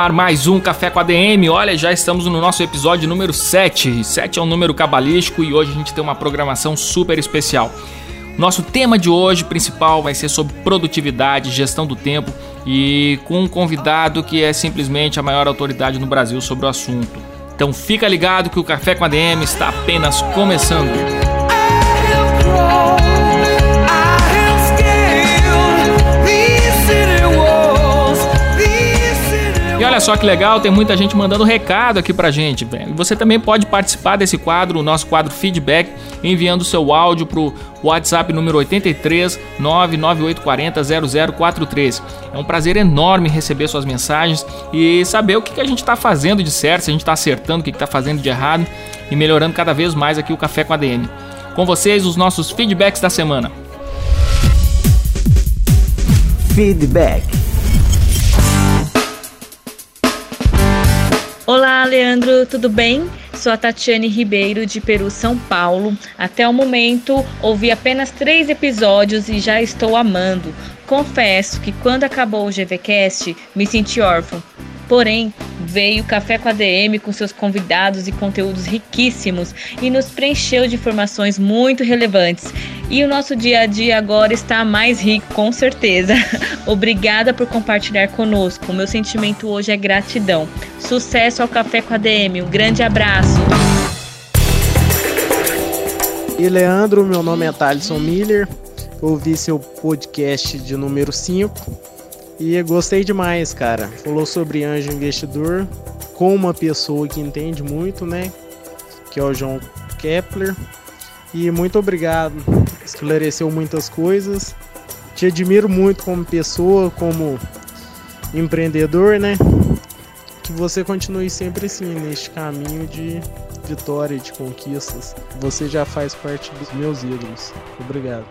ar mais um Café com a DM. Olha, já estamos no nosso episódio número 7. 7 é um número cabalístico e hoje a gente tem uma programação super especial. Nosso tema de hoje principal vai ser sobre produtividade, gestão do tempo e com um convidado que é simplesmente a maior autoridade no Brasil sobre o assunto. Então fica ligado que o Café com a DM está apenas começando. Olha só que legal, tem muita gente mandando recado aqui pra gente. Você também pode participar desse quadro, o nosso quadro Feedback, enviando seu áudio pro WhatsApp número 83 99840 0043. É um prazer enorme receber suas mensagens e saber o que, a gente está fazendo de certo, se a gente está acertando, o que está fazendo de errado e melhorando cada vez mais aqui o Café com a DM. Com vocês, os nossos feedbacks da semana. Feedback. Olá, Leandro, tudo bem? Sou a Tatiane Ribeiro, de Peru, São Paulo. Até o momento, ouvi apenas três episódios e já estou amando. Confesso que quando acabou o GVCast, me senti órfão. Porém, veio Café com a DM com seus convidados e conteúdos riquíssimos e nos preencheu de informações muito relevantes. E o nosso dia a dia agora está mais rico, com certeza. Obrigada por compartilhar conosco. O meu sentimento hoje é gratidão. Sucesso ao Café com a DM. Um grande abraço. E Leandro, meu nome é Thaleson Miller. Ouvi seu podcast de número 5 e gostei demais, cara. Falou sobre anjo investidor com uma pessoa que entende muito, né? Que é o João Kepler. E muito obrigado. Esclareceu muitas coisas. Te admiro muito como pessoa, como empreendedor, né? Que você continue sempre assim, neste caminho de vitória, de conquistas. Você já faz parte dos meus ídolos. Obrigado.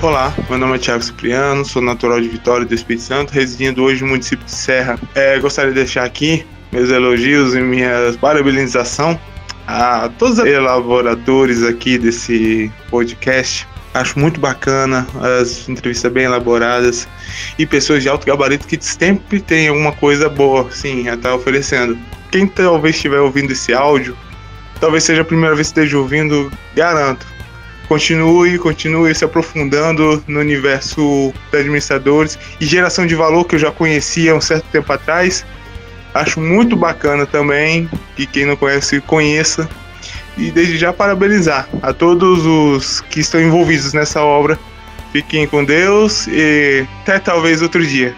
Olá, meu nome é Thiago Cipriano, sou natural de Vitória do Espírito Santo, residindo hoje no município de Serra. É, gostaria de deixar aqui meus elogios e minha parabenização a todos os elaboradores aqui desse podcast. Acho muito bacana, as entrevistas bem elaboradas e pessoas de alto gabarito que sempre tem alguma coisa boa, sim, a estar tá oferecendo. Quem talvez estiver ouvindo esse áudio, talvez seja a primeira vez que esteja ouvindo, garanto, continue, continue se aprofundando no universo de administradores e geração de valor que eu já conhecia um certo tempo atrás. Acho muito bacana também que quem não conhece conheça e desde já parabenizar a todos os que estão envolvidos nessa obra. Fiquem com Deus e até talvez outro dia.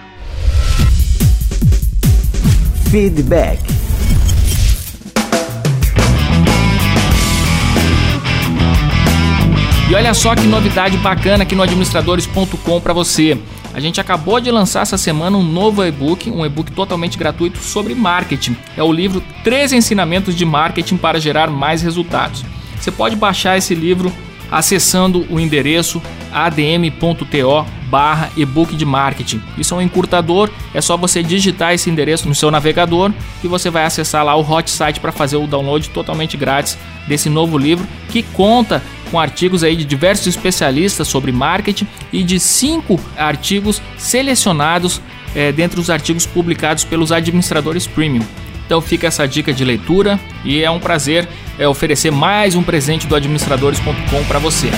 Feedback E olha só que novidade bacana aqui no administradores.com para você. A gente acabou de lançar essa semana um novo e-book, um e-book totalmente gratuito sobre marketing. É o livro 13 ensinamentos de marketing para gerar mais resultados. Você pode baixar esse livro acessando o endereço adm.to barra ebook de marketing. Isso é um encurtador, é só você digitar esse endereço no seu navegador e você vai acessar lá o hot site para fazer o download totalmente grátis desse novo livro que conta com artigos aí de diversos especialistas sobre marketing e de cinco artigos selecionados é, dentre os artigos publicados pelos administradores premium. Então fica essa dica de leitura e é um prazer é, oferecer mais um presente do administradores.com para você.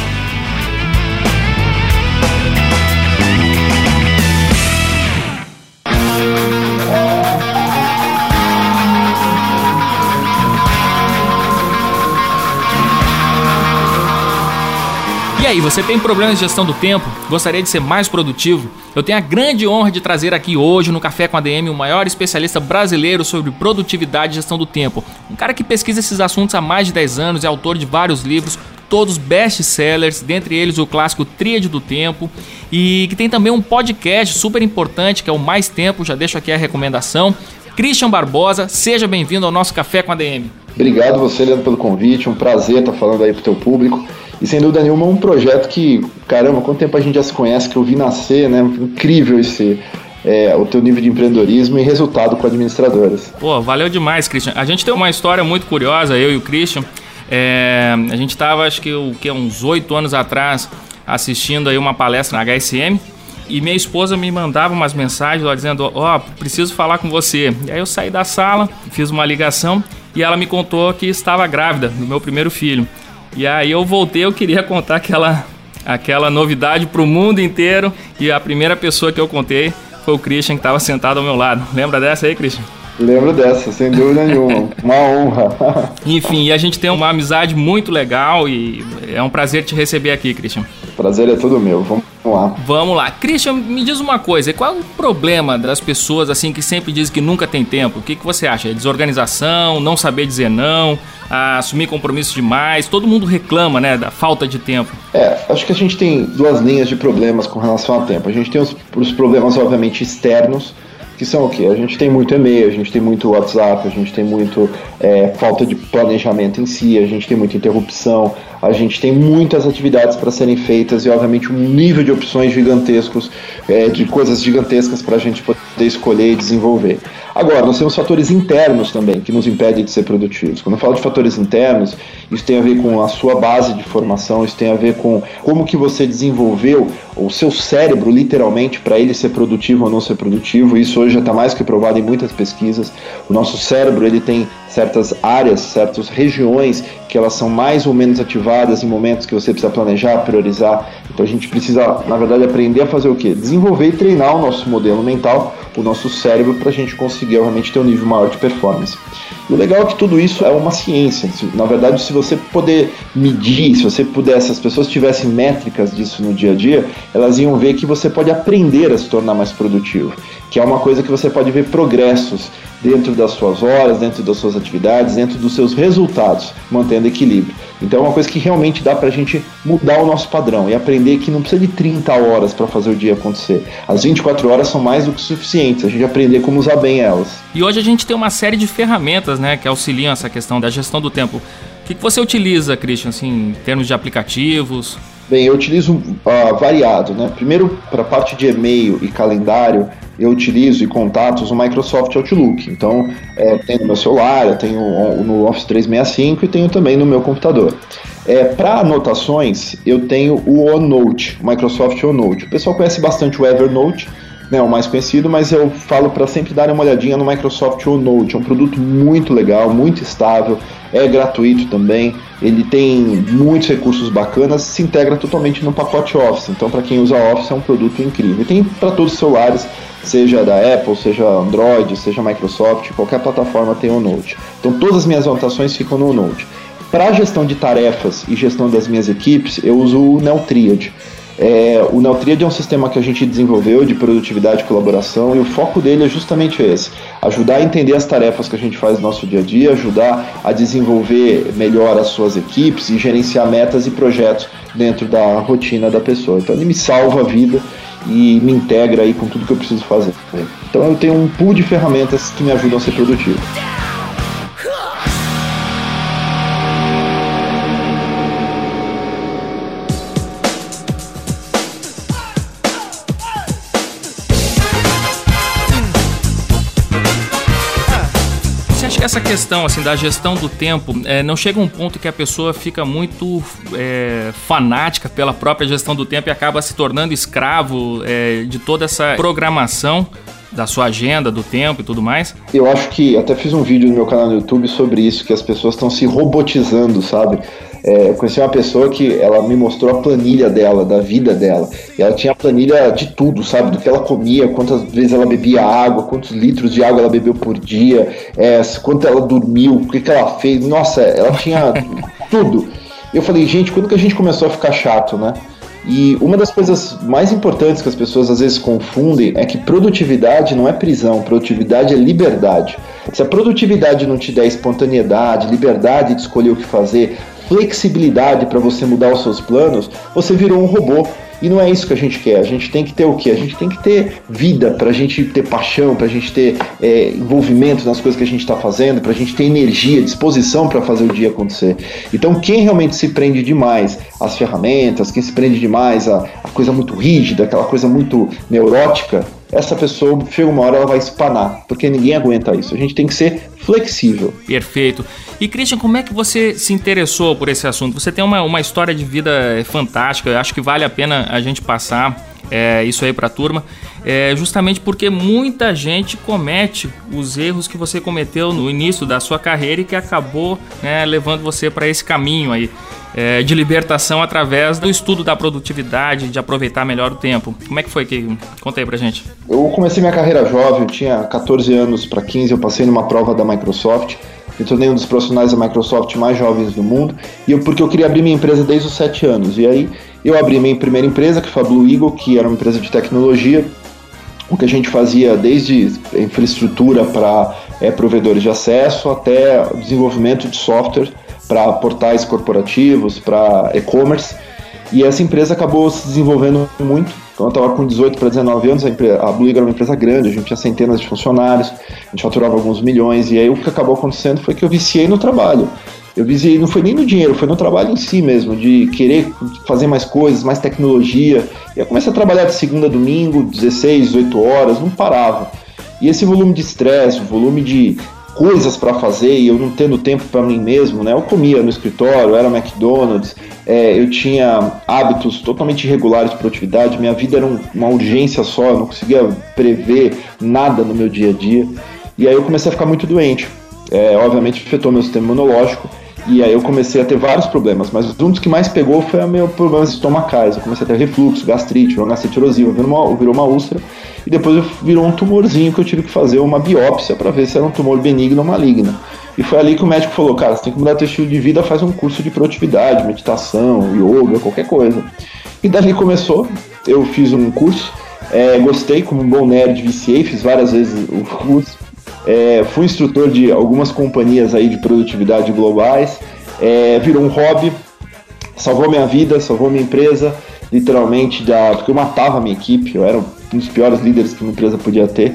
Aí, você tem problemas de gestão do tempo? Gostaria de ser mais produtivo? Eu tenho a grande honra de trazer aqui hoje no Café com a DM o maior especialista brasileiro sobre produtividade e gestão do tempo. Um cara que pesquisa esses assuntos há mais de 10 anos, é autor de vários livros, todos best-sellers, dentre eles o clássico Tríade do Tempo, e que tem também um podcast super importante que é o Mais Tempo, já deixo aqui a recomendação. Christian Barbosa, seja bem-vindo ao nosso Café com a DM. Obrigado você, Leandro, pelo convite, um prazer estar falando aí pro teu público. E sem dúvida nenhuma, um projeto que, caramba, quanto tempo a gente já se conhece, que eu vi nascer, né? Incrível esse, é, o teu nível de empreendedorismo e resultado com administradoras. Pô, valeu demais, Christian. A gente tem uma história muito curiosa, eu e o Christian. É, a gente estava, acho que, o, que uns oito anos atrás, assistindo aí uma palestra na HSM e minha esposa me mandava umas mensagens lá dizendo: Ó, oh, preciso falar com você. E aí eu saí da sala, fiz uma ligação e ela me contou que estava grávida do meu primeiro filho. E aí eu voltei, eu queria contar aquela, aquela novidade para o mundo inteiro e a primeira pessoa que eu contei foi o Christian que estava sentado ao meu lado. Lembra dessa aí, Christian? Lembro dessa, sem dúvida nenhuma. Uma honra. Enfim, e a gente tem uma amizade muito legal e é um prazer te receber aqui, Christian. Prazer é todo meu. Vamos lá. Vamos lá. Christian, me diz uma coisa. Qual é o problema das pessoas assim que sempre dizem que nunca tem tempo? O que, que você acha? É desorganização, não saber dizer não, assumir compromissos demais? Todo mundo reclama, né, da falta de tempo. É, acho que a gente tem duas linhas de problemas com relação ao tempo. A gente tem os, os problemas, obviamente, externos, que são o quê? A gente tem muito e-mail, a gente tem muito WhatsApp, a gente tem muito é, falta de planejamento em si, a gente tem muita interrupção, a gente tem muitas atividades para serem feitas e, obviamente, um nível de opções gigantescos, é, de coisas gigantescas para a gente poder escolher e desenvolver. Agora, nós temos fatores internos também que nos impedem de ser produtivos. Quando eu falo de fatores internos, isso tem a ver com a sua base de formação, isso tem a ver com como que você desenvolveu o seu cérebro, literalmente, para ele ser produtivo ou não ser produtivo. Isso hoje já está mais que provado em muitas pesquisas. O nosso cérebro ele tem certas áreas, certas regiões que elas são mais ou menos ativadas em momentos que você precisa planejar, priorizar. Então a gente precisa, na verdade, aprender a fazer o quê? Desenvolver e treinar o nosso modelo mental, o nosso cérebro, para a gente conseguir, obviamente, ter um nível maior de performance. E o legal é que tudo isso é uma ciência. Na verdade, se você poder medir, se você pudesse, se as pessoas tivessem métricas disso no dia a dia, elas iam ver que você pode aprender a se tornar mais produtivo, que é uma coisa que você pode ver progressos dentro das suas horas, dentro das suas atividades, dentro dos seus resultados, mantendo equilíbrio. Então é uma coisa que realmente dá para a gente mudar o nosso padrão e aprender que não precisa de 30 horas para fazer o dia acontecer. As 24 horas são mais do que suficientes, a gente aprender como usar bem elas. E hoje a gente tem uma série de ferramentas né, que auxiliam essa questão da gestão do tempo. O que, você utiliza, Christian, assim, em termos de aplicativos? Bem, eu utilizo uh, variado, né? Primeiro, para a parte de e-mail e calendário, eu utilizo e contatos o Microsoft Outlook. Então, é, tenho no meu celular, eu tenho no Office 365 e tenho também no meu computador. É, Para anotações, eu tenho o OneNote, o Microsoft OneNote. O pessoal conhece bastante o Evernote, né, o mais conhecido, mas eu falo para sempre dar uma olhadinha no Microsoft OneNote. É um produto muito legal, muito estável, é gratuito também. Ele tem muitos recursos bacanas, se integra totalmente no pacote Office. Então, para quem usa Office, é um produto incrível. E tem para todos os celulares seja da Apple, seja Android, seja Microsoft, qualquer plataforma tem o Note. Então todas as minhas anotações ficam no Note. Para gestão de tarefas e gestão das minhas equipes, eu uso o Neotriad. É, o Neotriad é um sistema que a gente desenvolveu de produtividade e colaboração e o foco dele é justamente esse: ajudar a entender as tarefas que a gente faz no nosso dia a dia, ajudar a desenvolver melhor as suas equipes e gerenciar metas e projetos dentro da rotina da pessoa. Então ele me salva a vida e me integra aí com tudo que eu preciso fazer. Então eu tenho um pool de ferramentas que me ajudam a ser produtivo. Essa questão assim da gestão do tempo é, não chega um ponto que a pessoa fica muito é, fanática pela própria gestão do tempo e acaba se tornando escravo é, de toda essa programação da sua agenda, do tempo e tudo mais? Eu acho que até fiz um vídeo no meu canal no YouTube sobre isso, que as pessoas estão se robotizando, sabe? É, eu conheci uma pessoa que ela me mostrou a planilha dela, da vida dela. E ela tinha a planilha de tudo, sabe? Do que ela comia, quantas vezes ela bebia água, quantos litros de água ela bebeu por dia, é, quanto ela dormiu, o que, que ela fez. Nossa, ela tinha tudo. Eu falei, gente, quando que a gente começou a ficar chato, né? E uma das coisas mais importantes que as pessoas às vezes confundem é que produtividade não é prisão, produtividade é liberdade. Se a produtividade não te der espontaneidade, liberdade de escolher o que fazer, flexibilidade para você mudar os seus planos, você virou um robô. E não é isso que a gente quer. A gente tem que ter o quê? A gente tem que ter vida, para a gente ter paixão, para a gente ter é, envolvimento nas coisas que a gente está fazendo, para a gente ter energia, disposição para fazer o dia acontecer. Então, quem realmente se prende demais às ferramentas, quem se prende demais à, à coisa muito rígida, aquela coisa muito neurótica, essa pessoa chega uma hora ela vai espanar, porque ninguém aguenta isso. A gente tem que ser flexível. Perfeito. E Christian, como é que você se interessou por esse assunto? Você tem uma, uma história de vida fantástica, eu acho que vale a pena a gente passar é, isso aí para a turma, é, justamente porque muita gente comete os erros que você cometeu no início da sua carreira e que acabou né, levando você para esse caminho aí é, de libertação através do estudo da produtividade, de aproveitar melhor o tempo. Como é que foi que conta aí pra gente? Eu comecei minha carreira jovem, eu tinha 14 anos para 15, eu passei numa prova da Microsoft. Eu tornei um dos profissionais da Microsoft mais jovens do mundo, e eu, porque eu queria abrir minha empresa desde os 7 anos. E aí eu abri minha primeira empresa, que foi a Blue Eagle, que era uma empresa de tecnologia, o que a gente fazia desde infraestrutura para é, provedores de acesso até desenvolvimento de software para portais corporativos, para e-commerce. E essa empresa acabou se desenvolvendo muito. Então eu estava com 18 para 19 anos, a, empresa, a Blue era uma empresa grande, a gente tinha centenas de funcionários, a gente faturava alguns milhões, e aí o que acabou acontecendo foi que eu viciei no trabalho. Eu viciei, não foi nem no dinheiro, foi no trabalho em si mesmo, de querer fazer mais coisas, mais tecnologia. E eu comecei a trabalhar de segunda a domingo, 16, 18 horas, não parava. E esse volume de estresse, o volume de coisas para fazer e eu não tendo tempo para mim mesmo, né? Eu comia no escritório, era McDonald's, é, eu tinha hábitos totalmente irregulares de produtividade, minha vida era um, uma urgência só, eu não conseguia prever nada no meu dia a dia. E aí eu comecei a ficar muito doente. É, obviamente afetou meu sistema imunológico e aí eu comecei a ter vários problemas, mas um dos que mais pegou foi o meu problemas estomacais. Eu comecei a ter refluxo, gastrite, virou gastrite erosiva, virou uma, virou uma úlcera e depois virou um tumorzinho que eu tive que fazer uma biópsia para ver se era um tumor benigno ou maligno. E foi ali que o médico falou, cara, você tem que mudar teu estilo de vida, faz um curso de produtividade, meditação, yoga, qualquer coisa. E dali começou, eu fiz um curso, é, gostei, como um bom nerd, viciei, fiz várias vezes o curso. É, fui instrutor de algumas companhias aí de produtividade globais, é, virou um hobby, salvou minha vida, salvou minha empresa, literalmente, da, porque eu matava a minha equipe, eu era um dos piores líderes que uma empresa podia ter.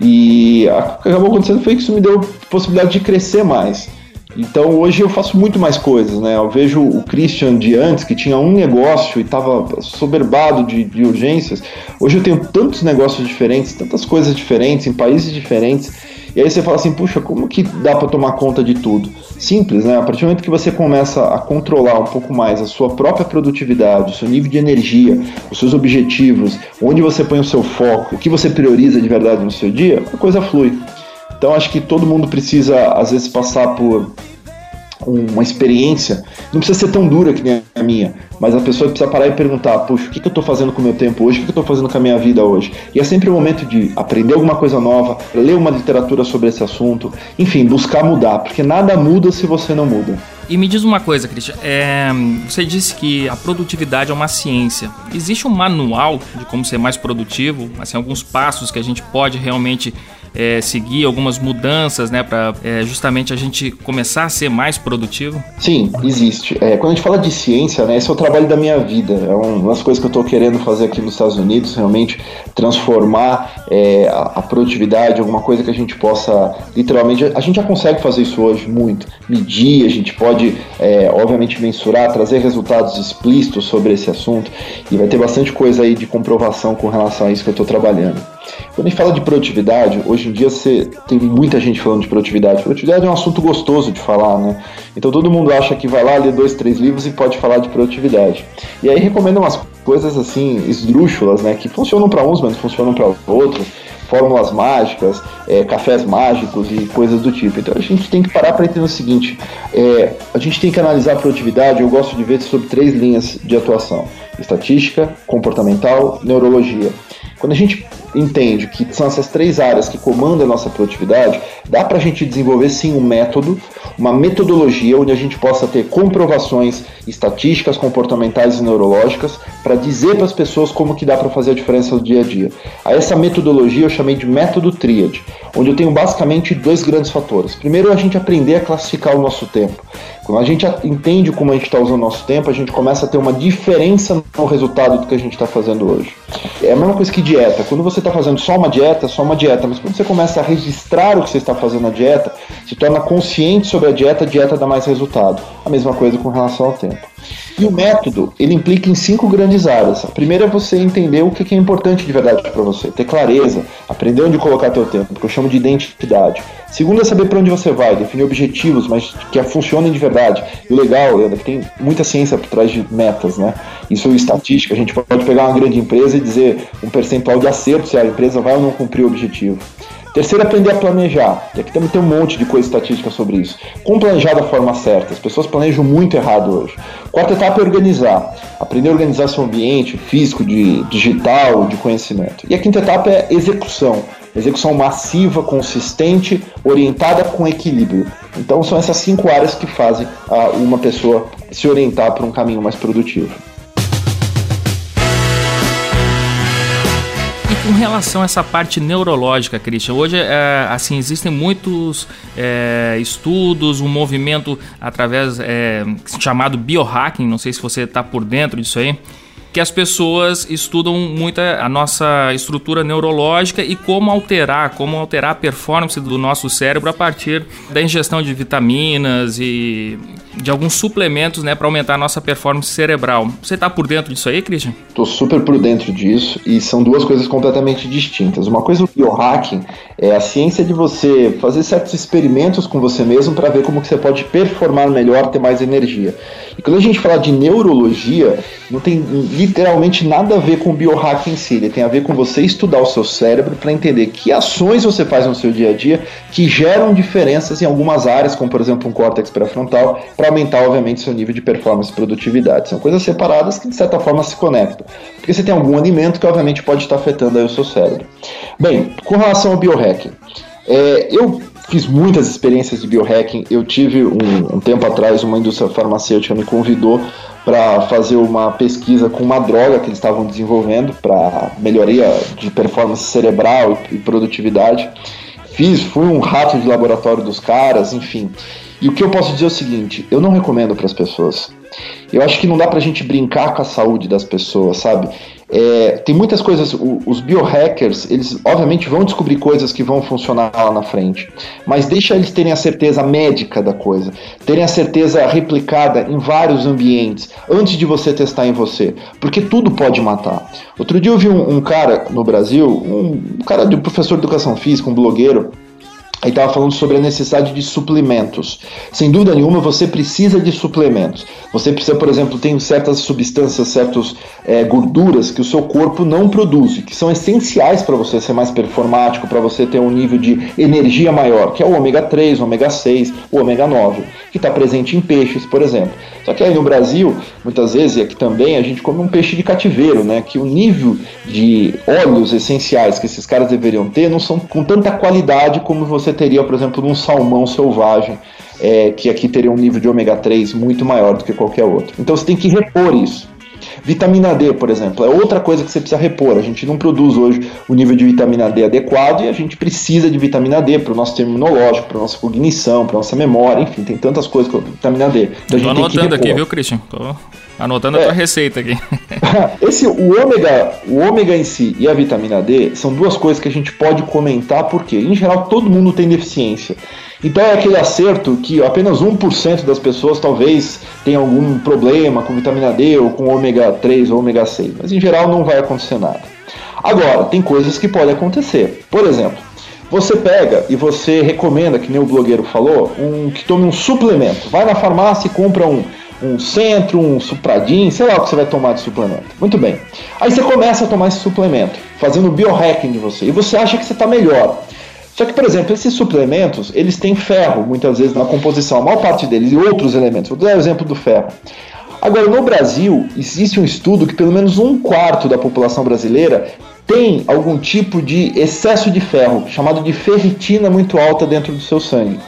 E o que acabou acontecendo foi que isso me deu possibilidade de crescer mais. Então hoje eu faço muito mais coisas, né? Eu vejo o Christian de antes, que tinha um negócio e estava soberbado de, de urgências. Hoje eu tenho tantos negócios diferentes, tantas coisas diferentes, em países diferentes e aí você fala assim, puxa, como que dá para tomar conta de tudo? Simples, né? A partir do momento que você começa a controlar um pouco mais a sua própria produtividade, o seu nível de energia, os seus objetivos, onde você põe o seu foco, o que você prioriza de verdade no seu dia, a coisa flui. Então acho que todo mundo precisa às vezes passar por uma experiência, não precisa ser tão dura que nem a minha, mas a pessoa precisa parar e perguntar, puxa, o que, que eu estou fazendo com o meu tempo hoje, o que, que eu estou fazendo com a minha vida hoje? E é sempre o momento de aprender alguma coisa nova, ler uma literatura sobre esse assunto, enfim, buscar mudar, porque nada muda se você não muda. E me diz uma coisa, Christian, é, você disse que a produtividade é uma ciência. Existe um manual de como ser mais produtivo? Assim, alguns passos que a gente pode realmente é, seguir algumas mudanças, né, para é, justamente a gente começar a ser mais produtivo? Sim, existe. É, quando a gente fala de ciência, né, esse é o trabalho da minha vida. É uma das coisas que eu estou querendo fazer aqui nos Estados Unidos, realmente transformar é, a, a, produtividade, alguma coisa que a gente possa, literalmente, a gente já consegue fazer isso hoje muito. Medir, a gente pode, é, obviamente, mensurar, trazer resultados explícitos sobre esse assunto e vai ter bastante coisa aí de comprovação com relação a isso que eu estou trabalhando. Quando a gente fala de produtividade, hoje em dia você tem muita gente falando de produtividade. Produtividade é um assunto gostoso de falar, né? Então todo mundo acha que vai lá ler dois, três livros e pode falar de produtividade. E aí recomendo umas coisas assim esdrúxulas, né? Que funcionam para uns, mas não funcionam para outros. Fórmulas mágicas, é, cafés mágicos e coisas do tipo. Então a gente tem que parar para entender o seguinte: é, a gente tem que analisar a produtividade. Eu gosto de ver sobre três linhas de atuação: estatística, comportamental, neurologia. Quando a gente entende que são essas três áreas que comandam a nossa produtividade, dá para a gente desenvolver sim um método, uma metodologia onde a gente possa ter comprovações estatísticas, comportamentais e neurológicas para dizer para as pessoas como que dá para fazer a diferença no dia a dia. A essa metodologia eu chamei de método tríade, onde eu tenho basicamente dois grandes fatores. Primeiro, a gente aprender a classificar o nosso tempo. Quando a gente entende como a gente está usando o nosso tempo, a gente começa a ter uma diferença no resultado do que a gente está fazendo hoje. É a mesma coisa que dieta. Quando você está fazendo só uma dieta, só uma dieta, mas quando você começa a registrar o que você está fazendo na dieta, se torna consciente sobre a dieta, a dieta dá mais resultado. A mesma coisa com relação ao tempo. E o método, ele implica em cinco grandes áreas. A primeira é você entender o que é importante de verdade para você, ter clareza, aprender onde colocar teu tempo, que eu chamo de identidade. Segundo é saber para onde você vai, definir objetivos, mas que funcionem de verdade. E o legal, Leandro, que tem muita ciência por trás de metas, né? Isso é estatística, a gente pode pegar uma grande empresa e dizer um percentual de acerto se a empresa vai ou não cumprir o objetivo. Terceiro, aprender a planejar. E aqui também tem um monte de coisa estatística sobre isso. Como planejar da forma certa? As pessoas planejam muito errado hoje. Quarta etapa é organizar. Aprender a organizar seu ambiente físico, de digital, de conhecimento. E a quinta etapa é execução. Execução massiva, consistente, orientada com equilíbrio. Então são essas cinco áreas que fazem ah, uma pessoa se orientar para um caminho mais produtivo. Com relação a essa parte neurológica, Christian, hoje é, assim existem muitos é, estudos, um movimento através é, chamado biohacking. Não sei se você está por dentro disso aí que as pessoas estudam muito a nossa estrutura neurológica e como alterar, como alterar a performance do nosso cérebro a partir da ingestão de vitaminas e de alguns suplementos, né, para aumentar a nossa performance cerebral. Você está por dentro disso aí, Christian? Estou super por dentro disso e são duas coisas completamente distintas. Uma coisa o biohacking é a ciência de você fazer certos experimentos com você mesmo para ver como que você pode performar melhor, ter mais energia. E quando a gente fala de neurologia, não tem literalmente nada a ver com o biohacking em si, ele tem a ver com você estudar o seu cérebro para entender que ações você faz no seu dia a dia que geram diferenças em algumas áreas, como por exemplo um córtex pré-frontal, para aumentar obviamente seu nível de performance e produtividade. São coisas separadas que de certa forma se conectam, porque você tem algum alimento que obviamente pode estar afetando aí o seu cérebro. Bem, com relação ao biohacking, é, eu fiz muitas experiências de biohacking. Eu tive um, um tempo atrás uma indústria farmacêutica me convidou para fazer uma pesquisa com uma droga que eles estavam desenvolvendo para melhoria de performance cerebral e, e produtividade. Fiz, fui um rato de laboratório dos caras, enfim. E o que eu posso dizer é o seguinte: eu não recomendo para as pessoas. Eu acho que não dá para a gente brincar com a saúde das pessoas, sabe? É, tem muitas coisas, os biohackers, eles obviamente vão descobrir coisas que vão funcionar lá na frente, mas deixa eles terem a certeza médica da coisa, terem a certeza replicada em vários ambientes, antes de você testar em você, porque tudo pode matar. Outro dia eu vi um, um cara no Brasil, um, um cara de professor de educação física, um blogueiro, Aí estava falando sobre a necessidade de suplementos. Sem dúvida nenhuma, você precisa de suplementos. Você precisa, por exemplo, tem certas substâncias, certas é, gorduras que o seu corpo não produz, que são essenciais para você ser mais performático, para você ter um nível de energia maior, que é o ômega 3, o ômega 6, o ômega 9, que está presente em peixes, por exemplo. Só que aí no Brasil, muitas vezes, e aqui também, a gente come um peixe de cativeiro, né? Que o nível de óleos essenciais que esses caras deveriam ter não são com tanta qualidade como você teria, por exemplo, num salmão selvagem, é, que aqui teria um nível de ômega 3 muito maior do que qualquer outro. Então você tem que repor isso. Vitamina D, por exemplo, é outra coisa que você precisa repor. A gente não produz hoje o nível de vitamina D adequado e a gente precisa de vitamina D para o nosso sistema imunológico, para nossa cognição, para nossa memória, enfim, tem tantas coisas com a vitamina D. Então, Tô anotando aqui, viu, Christian? Tô anotando é. a tua receita aqui. Esse, o ômega, o ômega em si e a vitamina D são duas coisas que a gente pode comentar, porque em geral todo mundo tem deficiência. Então é aquele acerto que apenas 1% das pessoas talvez tenha algum problema com vitamina D ou com ômega 3 ou ômega 6, mas em geral não vai acontecer nada. Agora, tem coisas que podem acontecer. Por exemplo, você pega e você recomenda, que nem o blogueiro falou, um, que tome um suplemento. Vai na farmácia e compra um, um centro, um supradin, sei lá o que você vai tomar de suplemento. Muito bem. Aí você começa a tomar esse suplemento, fazendo biohacking de você, e você acha que você está melhor. Só que, por exemplo, esses suplementos, eles têm ferro, muitas vezes, na composição, a maior parte deles, e outros elementos. Vou dar o exemplo do ferro. Agora, no Brasil, existe um estudo que pelo menos um quarto da população brasileira tem algum tipo de excesso de ferro, chamado de ferritina muito alta dentro do seu sangue.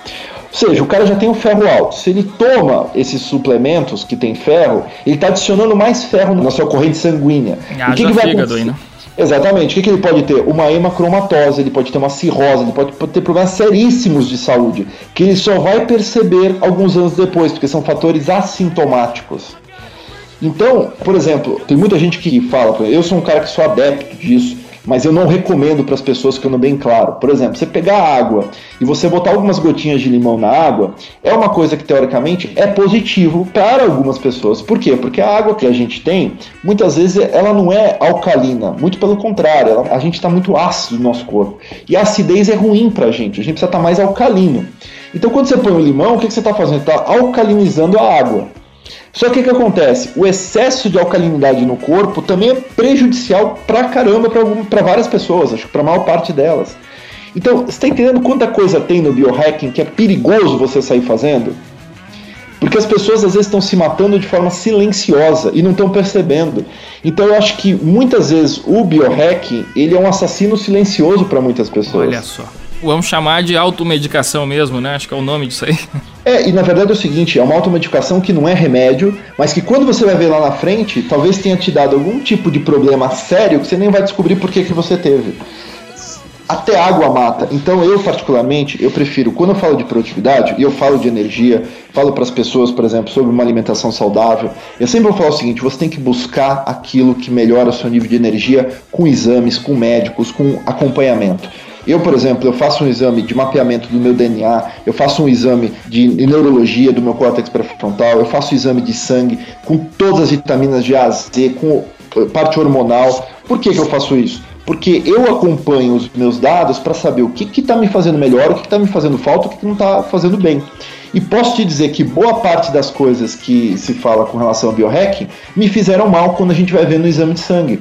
Ou seja, o cara já tem um ferro alto. Se ele toma esses suplementos que tem ferro, ele está adicionando mais ferro na sua corrente sanguínea. Ah, o que, que vai fígado acontecer? Aí, né? Exatamente. O que, que, ele pode ter? Uma hemacromatose, ele pode ter uma cirrose, ele pode ter problemas seríssimos de saúde, que ele só vai perceber alguns anos depois, porque são fatores assintomáticos. Então, por exemplo, tem muita gente que fala, eu sou um cara que sou adepto disso, mas eu não recomendo para as pessoas que não bem claro. Por exemplo, você pegar água e você botar algumas gotinhas de limão na água, é uma coisa que teoricamente é positivo para algumas pessoas. Por quê? Porque a água que a gente tem, muitas vezes ela não é alcalina, muito pelo contrário, ela, a gente está muito ácido no nosso corpo. E a acidez é ruim para a gente, a gente precisa estar tá mais alcalino. Então quando você põe o limão, o que, que você está fazendo? Está alcalinizando a água. Só que o que acontece? O excesso de alcalinidade no corpo também é prejudicial pra caramba para várias pessoas, acho que para a maior parte delas. Então, você está entendendo quanta coisa tem no biohacking que é perigoso você sair fazendo? Porque as pessoas às vezes estão se matando de forma silenciosa e não estão percebendo. Então eu acho que muitas vezes o biohacking ele é um assassino silencioso para muitas pessoas. Olha só. Vamos chamar de automedicação mesmo, né? Acho que é o nome disso aí. É, e na verdade é o seguinte, é uma automedicação que não é remédio, mas que quando você vai ver lá na frente, talvez tenha te dado algum tipo de problema sério que você nem vai descobrir por que, que você teve. Até água mata. Então eu particularmente, eu prefiro quando eu falo de produtividade e eu falo de energia, falo para as pessoas, por exemplo, sobre uma alimentação saudável, eu sempre vou falar o seguinte, você tem que buscar aquilo que melhora o seu nível de energia com exames, com médicos, com acompanhamento. Eu, por exemplo, eu faço um exame de mapeamento do meu DNA, eu faço um exame de neurologia do meu córtex pré-frontal, eu faço um exame de sangue com todas as vitaminas de A a Z, com parte hormonal. Por que, que eu faço isso? Porque eu acompanho os meus dados para saber o que está me fazendo melhor, o que está me fazendo falta, o que, que não está fazendo bem. E posso te dizer que boa parte das coisas que se fala com relação ao biohacking me fizeram mal quando a gente vai ver no exame de sangue.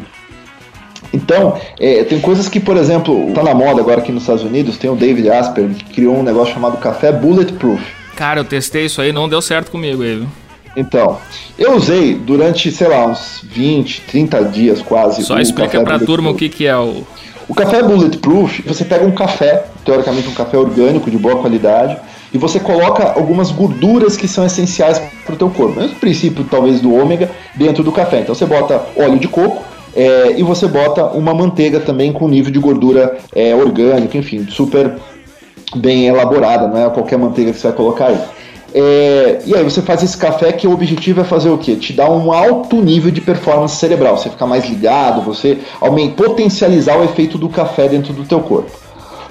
Então, é, tem coisas que, por exemplo, tá na moda agora aqui nos Estados Unidos, tem o David Asper, que criou um negócio chamado café bulletproof. Cara, eu testei isso aí, não deu certo comigo aí, viu? Então, eu usei durante, sei lá, uns 20, 30 dias quase. Só explica pra turma o que, que é o. O café bulletproof, você pega um café, teoricamente um café orgânico de boa qualidade, e você coloca algumas gorduras que são essenciais para o teu corpo. Mesmo princípio, talvez, do ômega dentro do café. Então você bota óleo de coco, é, e você bota uma manteiga também com nível de gordura é, enfim, super bem elaborada, não é qualquer manteiga que você vai colocar aí. É, e aí você faz esse café que o objetivo é fazer o quê? Te dar um alto nível de performance cerebral, você ficar mais ligado, você aumenta, potencializar o efeito do café dentro do teu corpo.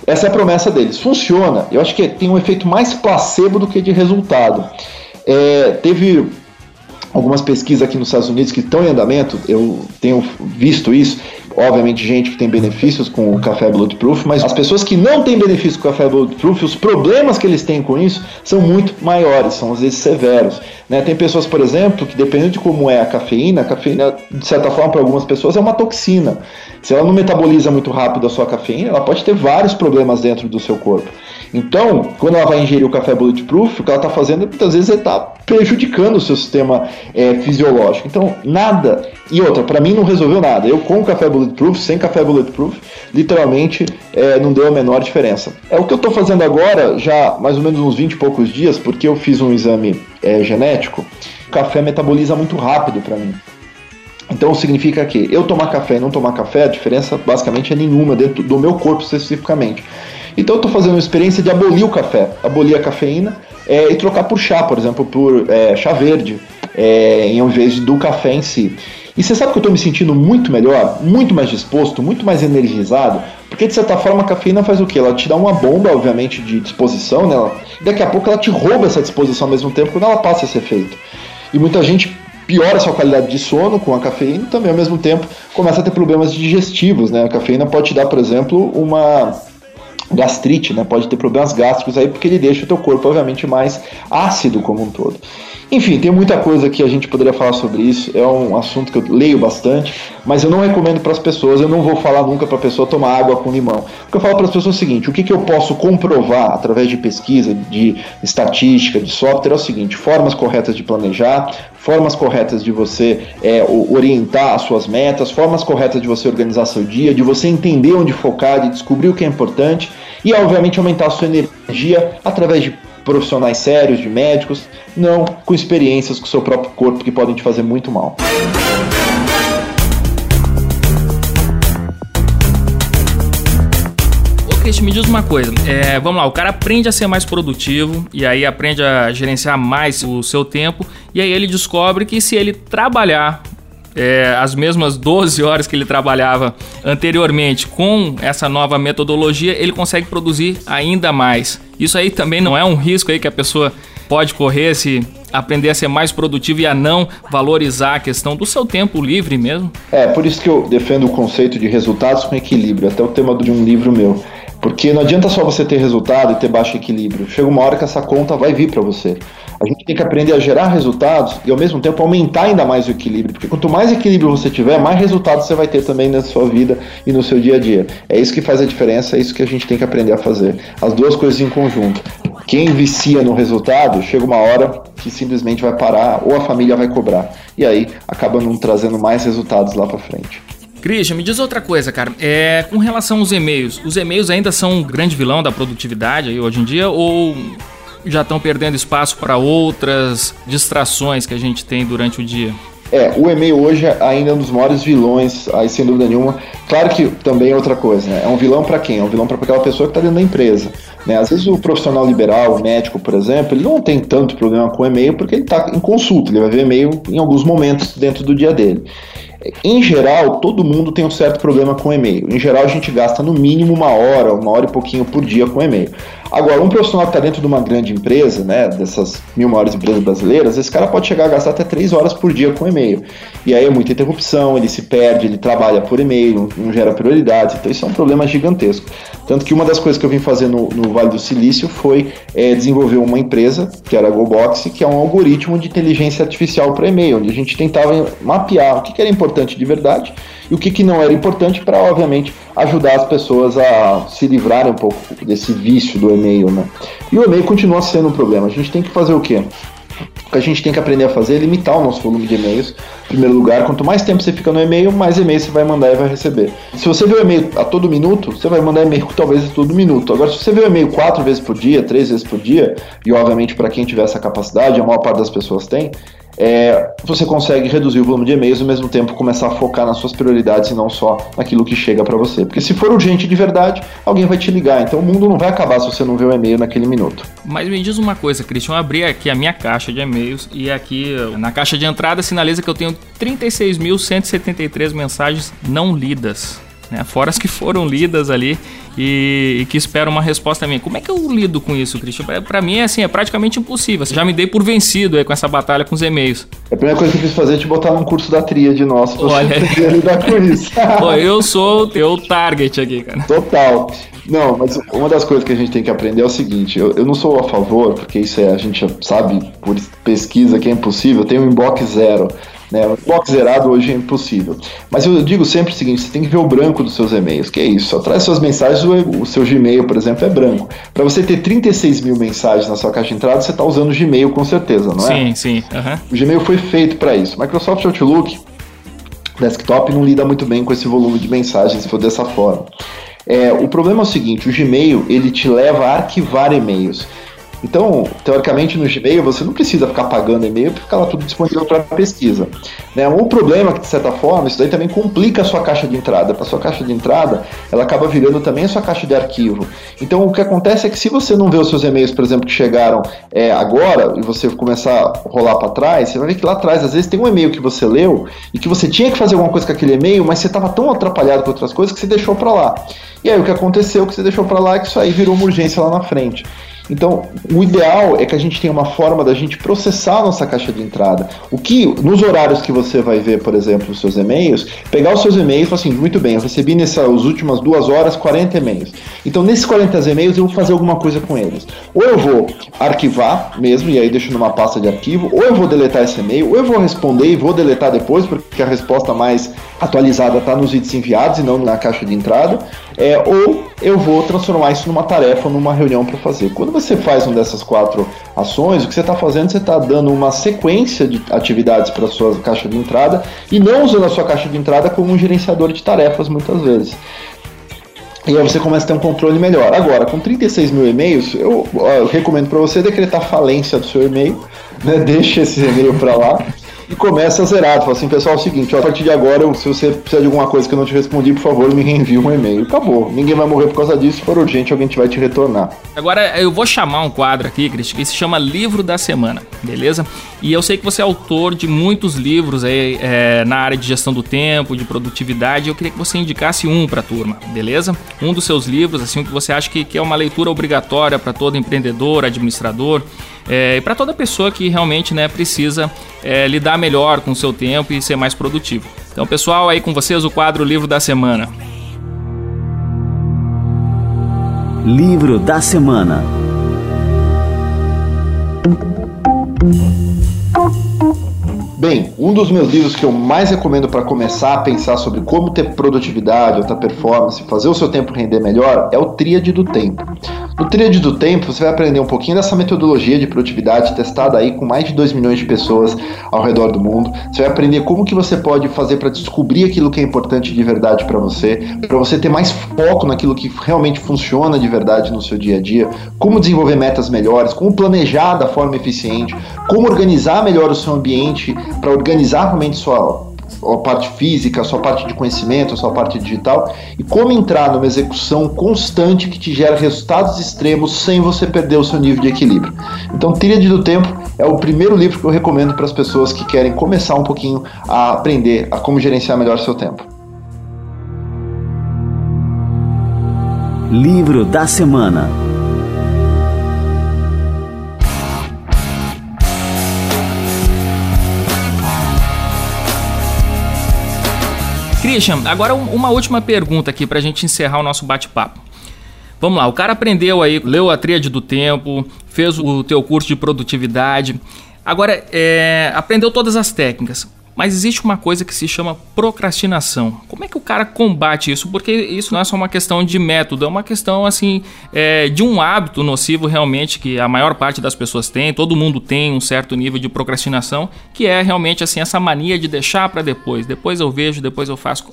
Essa é a promessa deles. Funciona. Eu acho que tem um efeito mais placebo do que de resultado. É, teve algumas pesquisas aqui nos Estados Unidos que estão em andamento, eu tenho visto isso, obviamente gente que tem benefícios com o café Bulletproof, mas as pessoas que não têm benefício com o café Bulletproof, os problemas que eles têm com isso são muito maiores, são às vezes severos. Né? Tem pessoas, por exemplo, que dependendo de como é a cafeína, a cafeína, de certa forma, para algumas pessoas é uma toxina. Se ela não metaboliza muito rápido a sua cafeína, ela pode ter vários problemas dentro do seu corpo. Então, quando ela vai ingerir o café bulletproof, o que ela está fazendo muitas vezes é estar tá prejudicando o seu sistema é, fisiológico. Então, nada. E outra, para mim não resolveu nada. Eu com café bulletproof, sem café bulletproof, literalmente é, não deu a menor diferença. É o que eu estou fazendo agora, já mais ou menos uns 20 e poucos dias, porque eu fiz um exame é, genético. O café metaboliza muito rápido para mim. Então significa que eu tomar café e não tomar café, a diferença basicamente é nenhuma dentro do meu corpo especificamente. Então eu estou fazendo uma experiência de abolir o café, abolir a cafeína é, e trocar por chá, por exemplo, por é, chá verde, é, em vez do café em si. E você sabe que eu estou me sentindo muito melhor, muito mais disposto, muito mais energizado, porque de certa forma a cafeína faz o quê? Ela te dá uma bomba, obviamente, de disposição, né? daqui a pouco ela te rouba essa disposição ao mesmo tempo quando ela passa esse efeito. E muita gente piora a sua qualidade de sono com a cafeína e também ao mesmo tempo começa a ter problemas digestivos, né? A cafeína pode te dar, por exemplo, uma gastrite, né? Pode ter problemas gástricos aí porque ele deixa o teu corpo obviamente mais ácido como um todo. Enfim, tem muita coisa que a gente poderia falar sobre isso. É um assunto que eu leio bastante, mas eu não recomendo para as pessoas. Eu não vou falar nunca para a pessoa tomar água com limão. O que eu falo para as pessoas é o seguinte: o que, que eu posso comprovar através de pesquisa, de estatística, de software é o seguinte: formas corretas de planejar, formas corretas de você é, orientar as suas metas, formas corretas de você organizar seu dia, de você entender onde focar, de descobrir o que é importante e, obviamente, aumentar a sua energia através de profissionais sérios, de médicos, não com experiências com o seu próprio corpo que podem te fazer muito mal. Cristian, me diz uma coisa. É, vamos lá, o cara aprende a ser mais produtivo e aí aprende a gerenciar mais o seu tempo. E aí ele descobre que se ele trabalhar é, as mesmas 12 horas que ele trabalhava anteriormente com essa nova metodologia, ele consegue produzir ainda mais. Isso aí também não é um risco aí que a pessoa pode correr se aprender a ser mais produtivo e a não valorizar a questão do seu tempo livre mesmo? É, por isso que eu defendo o conceito de resultados com equilíbrio, até o tema de um livro meu. Porque não adianta só você ter resultado e ter baixo equilíbrio. Chega uma hora que essa conta vai vir para você. A gente tem que aprender a gerar resultados e ao mesmo tempo aumentar ainda mais o equilíbrio, porque quanto mais equilíbrio você tiver, mais resultados você vai ter também na sua vida e no seu dia a dia. É isso que faz a diferença, é isso que a gente tem que aprender a fazer. As duas coisas em conjunto. Quem vicia no resultado, chega uma hora que simplesmente vai parar ou a família vai cobrar. E aí acaba não trazendo mais resultados lá para frente. Christian, me diz outra coisa, cara. É, com relação aos e-mails, os e-mails ainda são um grande vilão da produtividade aí hoje em dia ou já estão perdendo espaço para outras distrações que a gente tem durante o dia? É, o e-mail hoje ainda é um dos maiores vilões, aí sem dúvida nenhuma. Claro que também é outra coisa, né? É um vilão para quem? É um vilão para aquela pessoa que está dentro da empresa. Né? Às vezes o profissional liberal, o médico, por exemplo, ele não tem tanto problema com e-mail porque ele está em consulta, ele vai ver e-mail em alguns momentos dentro do dia dele. Em geral, todo mundo tem um certo problema com e-mail. Em geral, a gente gasta no mínimo uma hora, uma hora e pouquinho por dia com e-mail. Agora, um profissional que está dentro de uma grande empresa, né, dessas mil maiores empresas brasileiras, esse cara pode chegar a gastar até três horas por dia com e-mail. E aí é muita interrupção, ele se perde, ele trabalha por e-mail, não, gera prioridades. Então, isso é um problema gigantesco. Tanto que uma das coisas que eu vim fazer no, no Vale do Silício foi é, desenvolver uma empresa, que era a GoBox, que é um algoritmo de inteligência artificial para e-mail, onde a gente tentava mapear o que, que era importante de verdade e o que, que não era importante para, obviamente, ajudar as pessoas a se livrarem um pouco desse vício do e-mail. Né? E o e-mail continua sendo um problema. A gente tem que fazer o quê? O que a gente tem que aprender a fazer é limitar o nosso volume de e-mails. Em primeiro lugar, quanto mais tempo você fica no e-mail, mais e-mail você vai mandar e vai receber. Se você vê o e-mail a todo minuto, você vai mandar e-mail talvez a todo minuto. Agora, se você vê o e-mail quatro vezes por dia, três vezes por dia, e obviamente para quem tiver essa capacidade, a maior parte das pessoas tem, é, você consegue reduzir o volume de e-mails ao mesmo tempo começar a focar nas suas prioridades e não só naquilo que chega para você. Porque se for urgente de verdade, alguém vai te ligar. Então o mundo não vai acabar se você não ver o e-mail naquele minuto. Mas me diz uma coisa, Christian, eu abri aqui a minha caixa de e-mails e aqui na caixa de entrada sinaliza que eu tenho 36.173 mensagens não lidas né? Fora as que foram lidas ali e, e, que esperam uma resposta minha. Como é que eu lido com isso, Christian? Para mim, assim, é praticamente impossível. Já me dei por vencido aí com essa batalha com os e-mails. A primeira coisa que eu quis fazer é te botar num curso da tríade nosso pra Olha... você lidar com isso. Pô, eu sou o teu target aqui, cara. Total. Não, mas uma das coisas que a gente tem que aprender é o seguinte: eu, eu não sou a favor, porque isso é, a gente sabe por pesquisa que é impossível, tenho um inbox zero. Né? O box zerado hoje é impossível. Mas eu digo sempre o seguinte: você tem que ver o branco dos seus e-mails, que é isso. Só traz suas mensagens, o seu Gmail, por exemplo, é branco. Para você ter 36 mil mensagens na sua caixa de entrada, você está usando o Gmail com certeza, não é? Sim, sim. Uhum. O Gmail foi feito para isso. Microsoft Outlook, desktop, não lida muito bem com esse volume de mensagens se for dessa forma. É, o problema é o seguinte: o Gmail ele te leva a arquivar e-mails. Então, teoricamente, no Gmail você não precisa ficar pagando e-mail para ficar lá tudo disponível para pesquisa. Né? O problema que, de certa forma, isso daí também complica a sua caixa de entrada. Para sua caixa de entrada, ela acaba virando também a sua caixa de arquivo. Então, o que acontece é que se você não vê os seus e-mails, por exemplo, que chegaram é, agora, e você começar a rolar para trás, você vai ver que lá atrás, às vezes, tem um e-mail que você leu e que você tinha que fazer alguma coisa com aquele e-mail, mas você estava tão atrapalhado com outras coisas que você deixou para lá. E aí, o que aconteceu que você deixou para lá é que isso aí virou uma urgência lá na frente. Então, o ideal é que a gente tenha uma forma da gente processar a nossa caixa de entrada. O que, nos horários que você vai ver, por exemplo, os seus e-mails, pegar os seus e-mails e falar assim, muito bem, eu recebi nessas últimas duas horas 40 e-mails. Então, nesses 40 e-mails, eu vou fazer alguma coisa com eles. Ou eu vou arquivar mesmo, e aí deixo numa pasta de arquivo, ou eu vou deletar esse e-mail, ou eu vou responder e vou deletar depois, porque a resposta mais atualizada está nos vídeos enviados e não na caixa de entrada, é, ou eu vou transformar isso numa tarefa, numa reunião para fazer. Quando você faz uma dessas quatro ações, o que você está fazendo, você está dando uma sequência de atividades para a sua caixa de entrada e não usando a sua caixa de entrada como um gerenciador de tarefas muitas vezes. E aí você começa a ter um controle melhor. Agora, com 36 mil e-mails, eu, eu recomendo para você decretar falência do seu e-mail, né? deixa esse e-mail para lá e começa zerado. Fala assim, pessoal, é o seguinte, ó, a partir de agora, se você precisar de alguma coisa que eu não te respondi, por favor, me reenvie um e-mail. Acabou. Ninguém vai morrer por causa disso. Se for urgente, alguém vai te retornar. Agora, eu vou chamar um quadro aqui, Cristian, que se chama Livro da Semana, beleza? E eu sei que você é autor de muitos livros aí é, na área de gestão do tempo, de produtividade. Eu queria que você indicasse um para a turma, beleza? Um dos seus livros, assim, que você acha que, que é uma leitura obrigatória para todo empreendedor, administrador é, e para toda pessoa que realmente né, precisa é, lidar melhor com o seu tempo e ser mais produtivo. Então, pessoal, aí com vocês o quadro Livro da Semana. Livro da Semana. Bem, um dos meus livros que eu mais recomendo para começar a pensar sobre como ter produtividade, alta performance, fazer o seu tempo render melhor é o Tríade do Tempo. No Tríade do Tempo, você vai aprender um pouquinho dessa metodologia de produtividade testada aí com mais de 2 milhões de pessoas ao redor do mundo. Você vai aprender como que você pode fazer para descobrir aquilo que é importante de verdade para você, para você ter mais foco naquilo que realmente funciona de verdade no seu dia a dia, como desenvolver metas melhores, como planejar da forma eficiente, como organizar melhor o seu ambiente para organizar realmente sua a parte física, a sua parte de conhecimento, a sua parte digital, e como entrar numa execução constante que te gera resultados extremos sem você perder o seu nível de equilíbrio. Então, Tríade do Tempo é o primeiro livro que eu recomendo para as pessoas que querem começar um pouquinho a aprender a como gerenciar melhor seu tempo. Livro da Semana Christian, agora uma última pergunta aqui para a gente encerrar o nosso bate-papo. Vamos lá, o cara aprendeu aí, leu a tríade do tempo, fez o teu curso de produtividade, agora é, aprendeu todas as técnicas. Mas existe uma coisa que se chama procrastinação. Como é que o cara combate isso? Porque isso não é só uma questão de método, é uma questão assim é, de um hábito nocivo realmente que a maior parte das pessoas tem. Todo mundo tem um certo nível de procrastinação, que é realmente assim essa mania de deixar para depois. Depois eu vejo, depois eu faço.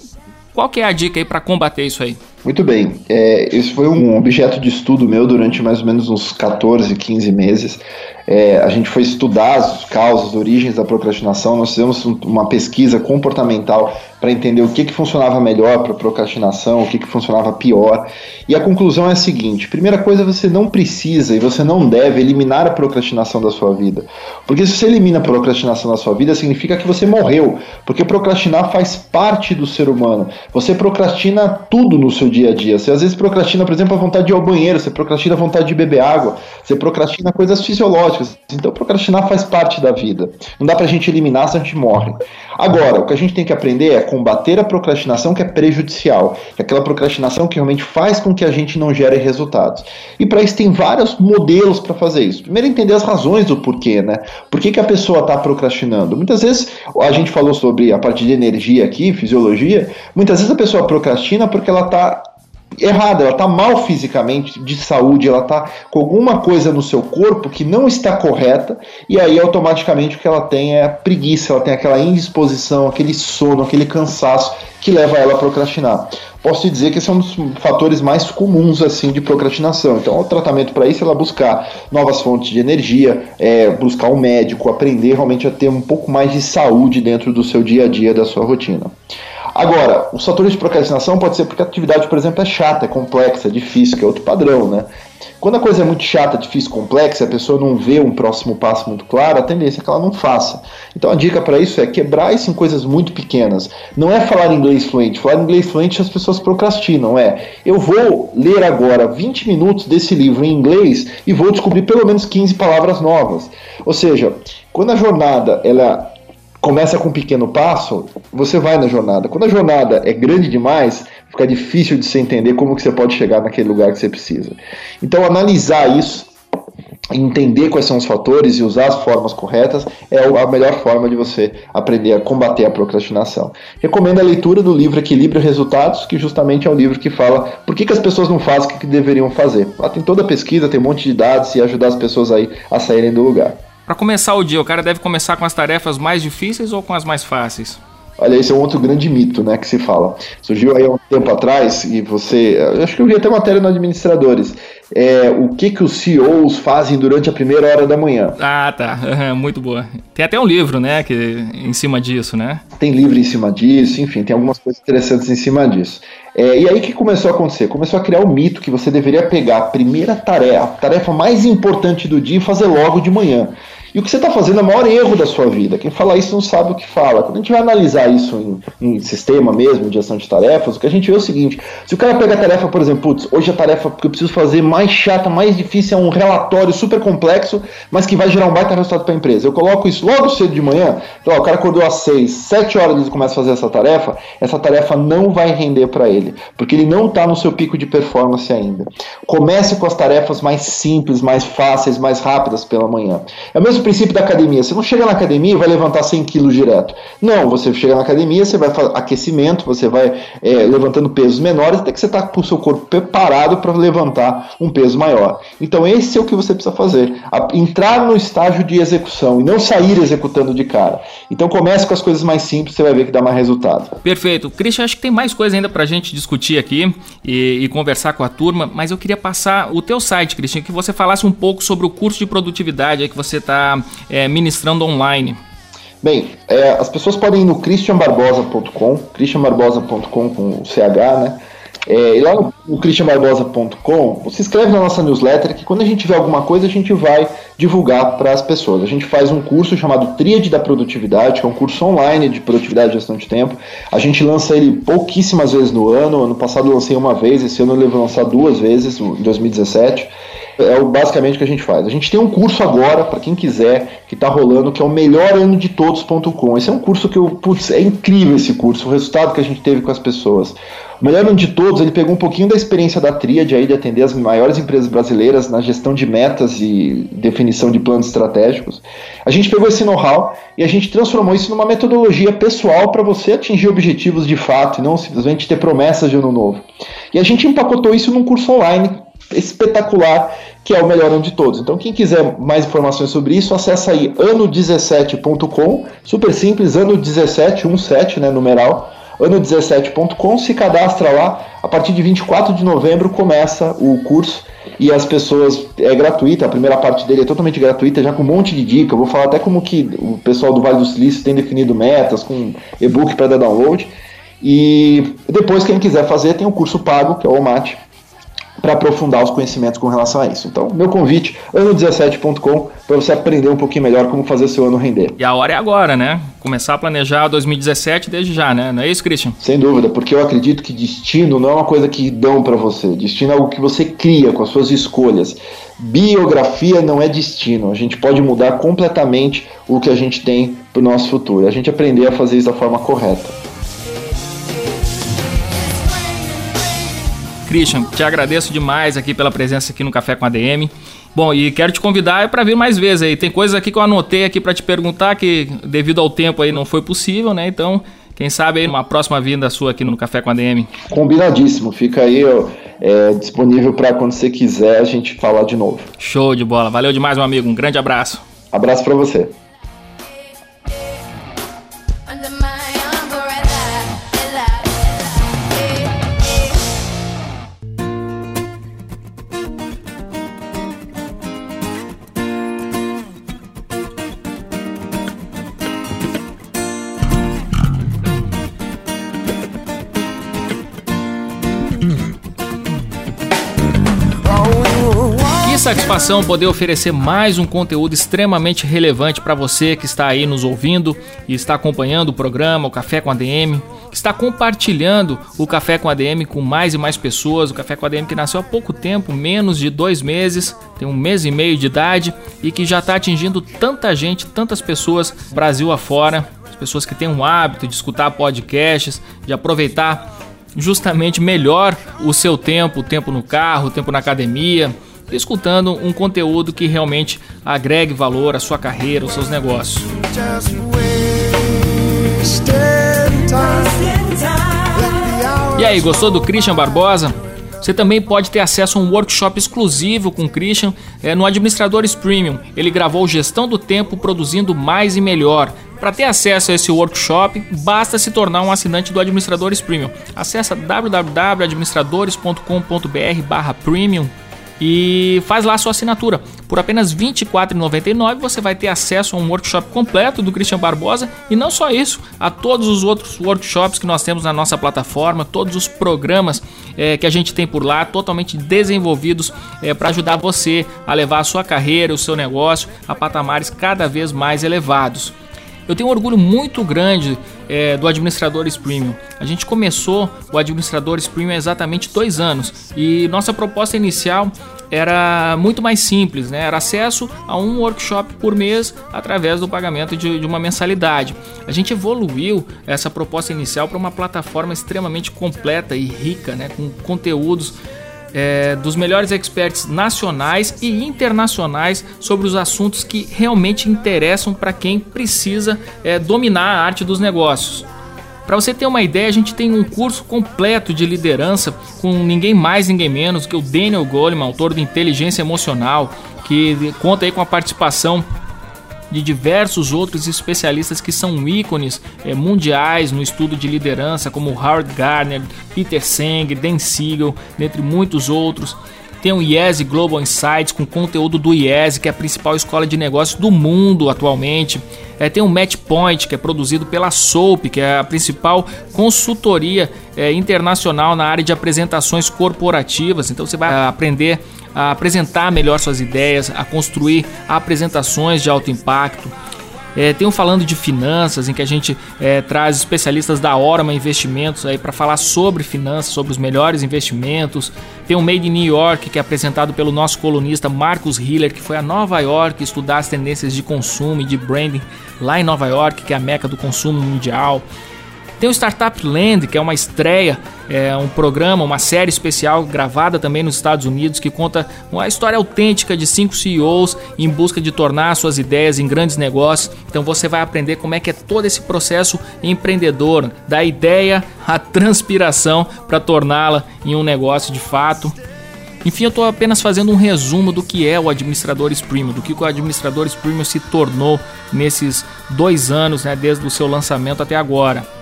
Qual que é a dica aí para combater isso aí? Muito bem. É, esse foi um objeto de estudo meu durante mais ou menos uns 14, 15 meses. É, a gente foi estudar as causas, origens da procrastinação. Nós fizemos uma pesquisa comportamental para entender o que, que funcionava melhor para procrastinação, o que, que funcionava pior. E a conclusão é a seguinte: primeira coisa, você não precisa e você não deve eliminar a procrastinação da sua vida. Porque se você elimina a procrastinação da sua vida, significa que você morreu. Porque procrastinar faz parte do ser humano. Você procrastina tudo no seu dia a dia. Você às vezes procrastina, por exemplo, a vontade de ir ao banheiro, você procrastina a vontade de beber água, você procrastina coisas fisiológicas. Então, procrastinar faz parte da vida. Não dá pra gente eliminar se a gente morre. Agora, o que a gente tem que aprender é combater a procrastinação que é prejudicial, que é aquela procrastinação que realmente faz com que a gente não gere resultados. E para isso tem vários modelos para fazer isso. Primeiro, entender as razões do porquê, né? Por que, que a pessoa está procrastinando? Muitas vezes, a gente falou sobre a parte de energia aqui, fisiologia, muitas vezes a pessoa procrastina porque ela está errada, ela está mal fisicamente, de saúde, ela está com alguma coisa no seu corpo que não está correta, e aí automaticamente o que ela tem é preguiça, ela tem aquela indisposição, aquele sono, aquele cansaço que leva ela a procrastinar. Posso te dizer que esse é um dos fatores mais comuns assim de procrastinação. Então, o tratamento para isso é ela buscar novas fontes de energia, é, buscar um médico, aprender realmente a ter um pouco mais de saúde dentro do seu dia a dia, da sua rotina. Agora, os fatores de procrastinação pode ser porque a atividade, por exemplo, é chata, é complexa, é difícil, que é outro padrão, né? Quando a coisa é muito chata, difícil, complexa, a pessoa não vê um próximo passo muito claro, a tendência é que ela não faça. Então a dica para isso é quebrar isso em coisas muito pequenas. Não é falar inglês fluente. Falar inglês fluente as pessoas procrastinam. É, eu vou ler agora 20 minutos desse livro em inglês e vou descobrir pelo menos 15 palavras novas. Ou seja, quando a jornada ela começa com um pequeno passo, você vai na jornada. Quando a jornada é grande demais, fica difícil de você entender como que você pode chegar naquele lugar que você precisa. Então, analisar isso, entender quais são os fatores e usar as formas corretas é a melhor forma de você aprender a combater a procrastinação. Recomendo a leitura do livro Equilíbrio Resultados, que justamente é um livro que fala por que, que as pessoas não fazem o que deveriam fazer. Lá tem toda a pesquisa, tem um monte de dados e ajudar as pessoas aí a saírem do lugar. Para começar o dia, o cara deve começar com as tarefas mais difíceis ou com as mais fáceis? Olha, esse é um outro grande mito, né, que se fala. Surgiu aí há um tempo atrás e você, acho que eu vi até matéria no Administradores, é, o que que os CEOs fazem durante a primeira hora da manhã. Ah, tá, muito boa. Tem até um livro, né, que em cima disso, né? Tem livro em cima disso, enfim, tem algumas coisas interessantes em cima disso. É, e aí o que começou a acontecer? Começou a criar um mito que você deveria pegar a primeira tarefa, a tarefa mais importante do dia e fazer logo de manhã. E o que você está fazendo é o maior erro da sua vida. Quem fala isso não sabe o que fala. Quando a gente vai analisar isso em, em sistema mesmo, de ação de tarefas, o que a gente vê é o seguinte: se o cara pega a tarefa, por exemplo, putz, hoje a tarefa que eu preciso fazer mais chata, mais difícil é um relatório super complexo, mas que vai gerar um baita resultado para a empresa. Eu coloco isso logo cedo de manhã, então, ó, o cara acordou às 6, 7 horas ele começa a fazer essa tarefa, essa tarefa não vai render para ele, porque ele não está no seu pico de performance ainda. Comece com as tarefas mais simples, mais fáceis, mais rápidas pela manhã. É o mesmo mesmo princípio da academia. Você não chega na academia e vai levantar 100 quilos direto. Não, você chega na academia, você vai fazer aquecimento, você vai é, levantando pesos menores até que você está com o seu corpo preparado para levantar um peso maior. Então esse é o que você precisa fazer. entrar no estágio de execução e não sair executando de cara. Então comece com as coisas mais simples, você vai ver que dá mais resultado. Perfeito. Christian, acho que tem mais coisa ainda para a gente discutir aqui e, e conversar com a turma, mas eu queria passar o teu site, Christian, que você falasse um pouco sobre o curso de produtividade que você está é, ministrando online? Bem, é, as pessoas podem ir no christianbarbosa.com, christianbarbosa.com com o CH, né? É, e lá no, no christianbarbosa.com, você escreve na nossa newsletter que quando a gente vê alguma coisa, a gente vai divulgar para as pessoas. A gente faz um curso chamado Tríade da Produtividade, que é um curso online de produtividade e gestão de tempo. A gente lança ele pouquíssimas vezes no ano. Ano passado lancei uma vez, esse ano eu devo lançar duas vezes, em 2017 é basicamente o que a gente faz. A gente tem um curso agora, para quem quiser, que está rolando, que é o melhor ano de todos.com. Esse é um curso que eu, putz, é incrível esse curso, o resultado que a gente teve com as pessoas. O melhor ano de todos, ele pegou um pouquinho da experiência da Tríade aí de atender as maiores empresas brasileiras na gestão de metas e definição de planos estratégicos. A gente pegou esse know-how e a gente transformou isso numa metodologia pessoal para você atingir objetivos de fato e não simplesmente ter promessas de ano novo. E a gente empacotou isso num curso online espetacular, que é o melhor de todos. Então, quem quiser mais informações sobre isso, acessa aí ano17.com, super simples, ano17, 17, né, numeral, ano17.com, se cadastra lá. A partir de 24 de novembro começa o curso e as pessoas é gratuita, a primeira parte dele é totalmente gratuita, já com um monte de dica. Eu vou falar até como que o pessoal do Vale do Silício tem definido metas com e-book para dar download. E depois quem quiser fazer tem o curso pago, que é o OMAT, para aprofundar os conhecimentos com relação a isso. Então, meu convite, ano17.com, para você aprender um pouquinho melhor como fazer seu ano render. E a hora é agora, né? Começar a planejar 2017 desde já, né? Não é isso, Christian? Sem dúvida, porque eu acredito que destino não é uma coisa que dão para você. Destino é algo que você cria com as suas escolhas. Biografia não é destino. A gente pode mudar completamente o que a gente tem para o nosso futuro. A gente aprender a fazer isso da forma correta. Christian, te agradeço demais aqui pela presença aqui no Café com a DM. Bom, e quero te convidar para vir mais vezes aí. Tem coisas aqui que eu anotei aqui para te perguntar que devido ao tempo aí não foi possível, né? Então, quem sabe aí uma próxima vinda sua aqui no Café com a DM. Combinadíssimo. Fica aí é, disponível para quando você quiser a gente falar de novo. Show de bola. Valeu demais, meu amigo. Um grande abraço. Abraço para você. Satisfação poder oferecer mais um conteúdo extremamente relevante para você que está aí nos ouvindo e está acompanhando o programa, o Café com a DM, que está compartilhando o Café com a DM com mais e mais pessoas. O Café com a DM que nasceu há pouco tempo, menos de dois meses, tem um mês e meio de idade e que já está atingindo tanta gente, tantas pessoas, Brasil afora, as pessoas que têm um hábito de escutar podcasts, de aproveitar justamente melhor o seu tempo, o tempo no carro, o tempo na academia escutando um conteúdo que realmente agregue valor à sua carreira, aos seus negócios. E aí, gostou do Christian Barbosa? Você também pode ter acesso a um workshop exclusivo com o Christian é, no Administradores Premium. Ele gravou Gestão do Tempo Produzindo Mais e Melhor. Para ter acesso a esse workshop, basta se tornar um assinante do Administradores Premium. Acesse www.administradores.com.br/premium e faz lá a sua assinatura. Por apenas R$ 24,99 você vai ter acesso a um workshop completo do Christian Barbosa e não só isso, a todos os outros workshops que nós temos na nossa plataforma, todos os programas é, que a gente tem por lá, totalmente desenvolvidos é, para ajudar você a levar a sua carreira, o seu negócio a patamares cada vez mais elevados. Eu tenho um orgulho muito grande é, do Administradores Premium. A gente começou o Administradores Premium há exatamente dois anos e nossa proposta inicial era muito mais simples, né? Era acesso a um workshop por mês através do pagamento de, de uma mensalidade. A gente evoluiu essa proposta inicial para uma plataforma extremamente completa e rica, né? Com conteúdos é, dos melhores experts nacionais e internacionais sobre os assuntos que realmente interessam para quem precisa é, dominar a arte dos negócios. Para você ter uma ideia, a gente tem um curso completo de liderança com ninguém mais, ninguém menos que o Daniel Goleman, autor de Inteligência Emocional, que conta aí com a participação de diversos outros especialistas que são ícones é, mundiais no estudo de liderança, como Howard Gardner, Peter Senge, Dan Siegel, dentre muitos outros. Tem o IES Global Insights com conteúdo do IES, que é a principal escola de negócios do mundo atualmente. É, tem o Match Point, que é produzido pela SOAP, que é a principal consultoria é, internacional na área de apresentações corporativas. Então você vai aprender a apresentar melhor suas ideias, a construir apresentações de alto impacto. É, tem um falando de finanças, em que a gente é, traz especialistas da Orma Investimentos aí para falar sobre finanças, sobre os melhores investimentos. Tem o Made in New York, que é apresentado pelo nosso colunista Marcos Hiller, que foi a Nova York estudar as tendências de consumo e de branding lá em Nova York, que é a meca do consumo mundial. Tem o Startup Land, que é uma estreia, é um programa, uma série especial gravada também nos Estados Unidos que conta uma história autêntica de cinco CEOs em busca de tornar suas ideias em grandes negócios. Então você vai aprender como é que é todo esse processo empreendedor, da ideia à transpiração para torná-la em um negócio de fato. Enfim, eu estou apenas fazendo um resumo do que é o Administradores Premium, do que o Administradores Premium se tornou nesses dois anos, né, desde o seu lançamento até agora.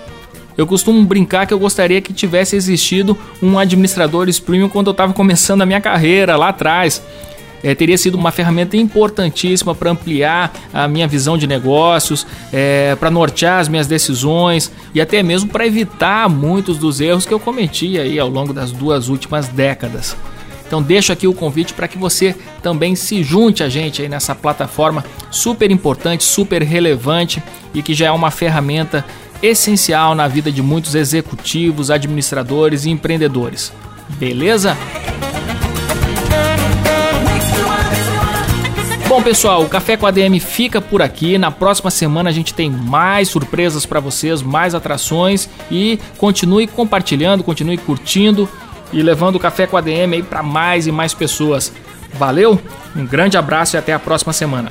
Eu costumo brincar que eu gostaria que tivesse existido um administrador premium quando eu estava começando a minha carreira lá atrás. É, teria sido uma ferramenta importantíssima para ampliar a minha visão de negócios, é, para nortear as minhas decisões e até mesmo para evitar muitos dos erros que eu cometi aí ao longo das duas últimas décadas. Então deixo aqui o convite para que você também se junte a gente aí nessa plataforma super importante, super relevante e que já é uma ferramenta essencial na vida de muitos executivos, administradores e empreendedores. Beleza? Bom, pessoal, o Café com a DM fica por aqui. Na próxima semana a gente tem mais surpresas para vocês, mais atrações e continue compartilhando, continue curtindo e levando o Café com a DM aí para mais e mais pessoas. Valeu? Um grande abraço e até a próxima semana.